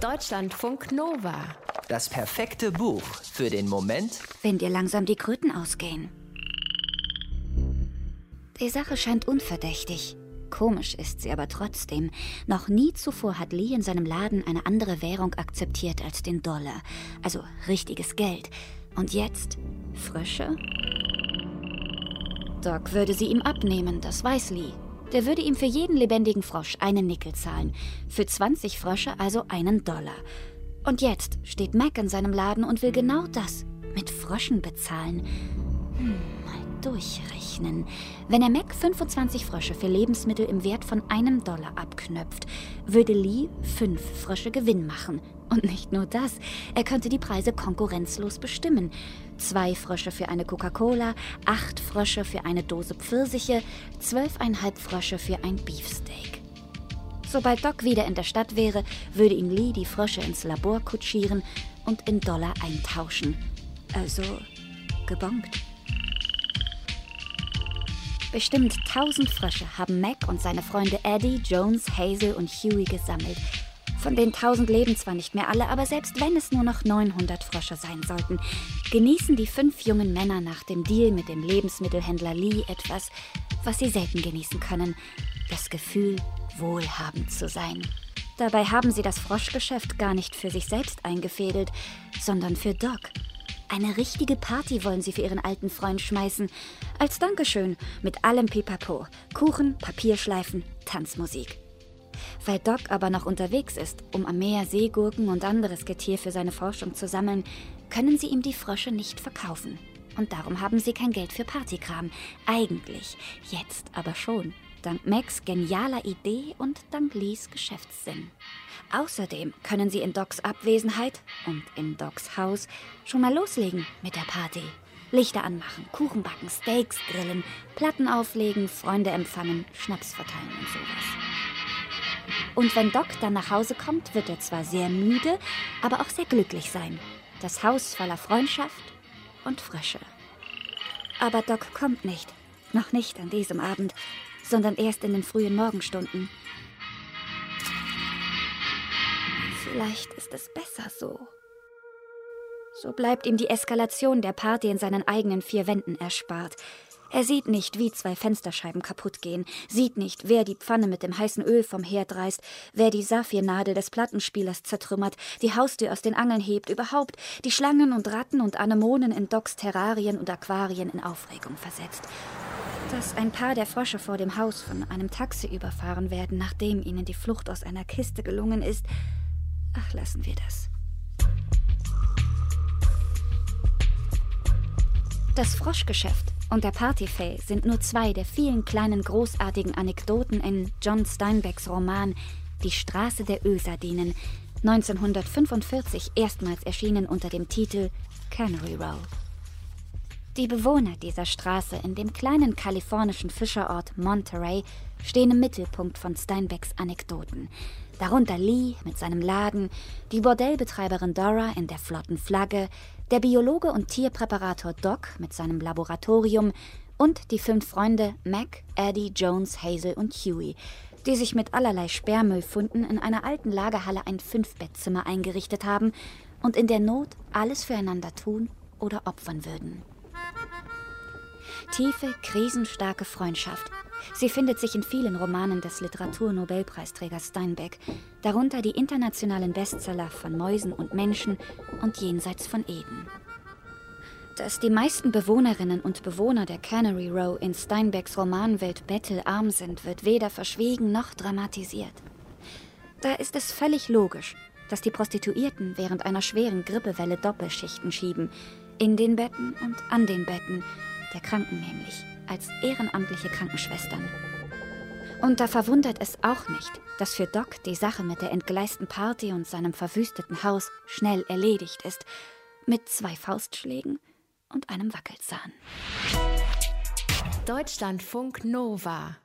Deutschlandfunk Nova. Das perfekte Buch für den Moment, wenn dir langsam die Kröten ausgehen. Die Sache scheint unverdächtig. Komisch ist sie aber trotzdem. Noch nie zuvor hat Lee in seinem Laden eine andere Währung akzeptiert als den Dollar. Also richtiges Geld. Und jetzt Frösche? Doc würde sie ihm abnehmen, das weiß Lee. Der würde ihm für jeden lebendigen Frosch einen Nickel zahlen. Für 20 Frösche also einen Dollar. Und jetzt steht Mac in seinem Laden und will genau das mit Fröschen bezahlen. Hm, durchrechnen. Wenn er Mac 25 Frösche für Lebensmittel im Wert von einem Dollar abknöpft, würde Lee fünf Frösche Gewinn machen. Und nicht nur das, er könnte die Preise konkurrenzlos bestimmen. Zwei Frösche für eine Coca-Cola, acht Frösche für eine Dose Pfirsiche, zwölfeinhalb Frösche für ein Beefsteak. Sobald Doc wieder in der Stadt wäre, würde ihm Lee die Frösche ins Labor kutschieren und in Dollar eintauschen. Also gebongt. Bestimmt tausend Frösche haben Mac und seine Freunde Eddie, Jones, Hazel und Huey gesammelt. Von den tausend leben zwar nicht mehr alle, aber selbst wenn es nur noch 900 Frösche sein sollten, genießen die fünf jungen Männer nach dem Deal mit dem Lebensmittelhändler Lee etwas, was sie selten genießen können: das Gefühl, wohlhabend zu sein. Dabei haben sie das Froschgeschäft gar nicht für sich selbst eingefädelt, sondern für Doc. Eine richtige Party wollen sie für ihren alten Freund schmeißen. Als Dankeschön mit allem Pipapo. Kuchen, Papierschleifen, Tanzmusik. Weil Doc aber noch unterwegs ist, um am Meer Seegurken und anderes Getier für seine Forschung zu sammeln, können sie ihm die Frösche nicht verkaufen. Und darum haben sie kein Geld für Partykram. Eigentlich. Jetzt aber schon. Dank Macs genialer Idee und dank Lees Geschäftssinn. Außerdem können sie in Docs Abwesenheit und in Docs Haus schon mal loslegen mit der Party. Lichter anmachen, Kuchen backen, Steaks grillen, Platten auflegen, Freunde empfangen, Schnaps verteilen und sowas. Und wenn Doc dann nach Hause kommt, wird er zwar sehr müde, aber auch sehr glücklich sein. Das Haus voller Freundschaft und Frösche. Aber Doc kommt nicht. Noch nicht an diesem Abend, sondern erst in den frühen Morgenstunden. Vielleicht ist es besser so. So bleibt ihm die Eskalation der Party in seinen eigenen vier Wänden erspart. Er sieht nicht, wie zwei Fensterscheiben kaputt gehen, sieht nicht, wer die Pfanne mit dem heißen Öl vom Herd reißt, wer die Saphirnadel des Plattenspielers zertrümmert, die Haustür aus den Angeln hebt, überhaupt die Schlangen und Ratten und Anemonen in Docks Terrarien und Aquarien in Aufregung versetzt. Dass ein paar der Frösche vor dem Haus von einem Taxi überfahren werden, nachdem ihnen die Flucht aus einer Kiste gelungen ist, ach, lassen wir das. Das Froschgeschäft und der Partyfay sind nur zwei der vielen kleinen großartigen Anekdoten in John Steinbecks Roman Die Straße der Ölsardinen, 1945 erstmals erschienen unter dem Titel Canary Row. Die Bewohner dieser Straße in dem kleinen kalifornischen Fischerort Monterey stehen im Mittelpunkt von Steinbecks Anekdoten. Darunter Lee mit seinem Laden, die Bordellbetreiberin Dora in der flotten Flagge, der Biologe und Tierpräparator Doc mit seinem Laboratorium und die fünf Freunde Mac, Eddie, Jones, Hazel und Huey, die sich mit allerlei Sperrmüllfunden in einer alten Lagerhalle ein Fünfbettzimmer eingerichtet haben und in der Not alles füreinander tun oder opfern würden. Tiefe, krisenstarke Freundschaft. Sie findet sich in vielen Romanen des Literaturnobelpreisträgers Steinbeck, darunter die internationalen Bestseller von Mäusen und Menschen und Jenseits von Eden. Dass die meisten Bewohnerinnen und Bewohner der Canary Row in Steinbecks Romanwelt bettelarm sind, wird weder verschwiegen noch dramatisiert. Da ist es völlig logisch, dass die Prostituierten während einer schweren Grippewelle Doppelschichten schieben, in den Betten und an den Betten, der Kranken nämlich, als ehrenamtliche Krankenschwestern. Und da verwundert es auch nicht, dass für Doc die Sache mit der entgleisten Party und seinem verwüsteten Haus schnell erledigt ist, mit zwei Faustschlägen und einem Wackelzahn. Deutschlandfunk Nova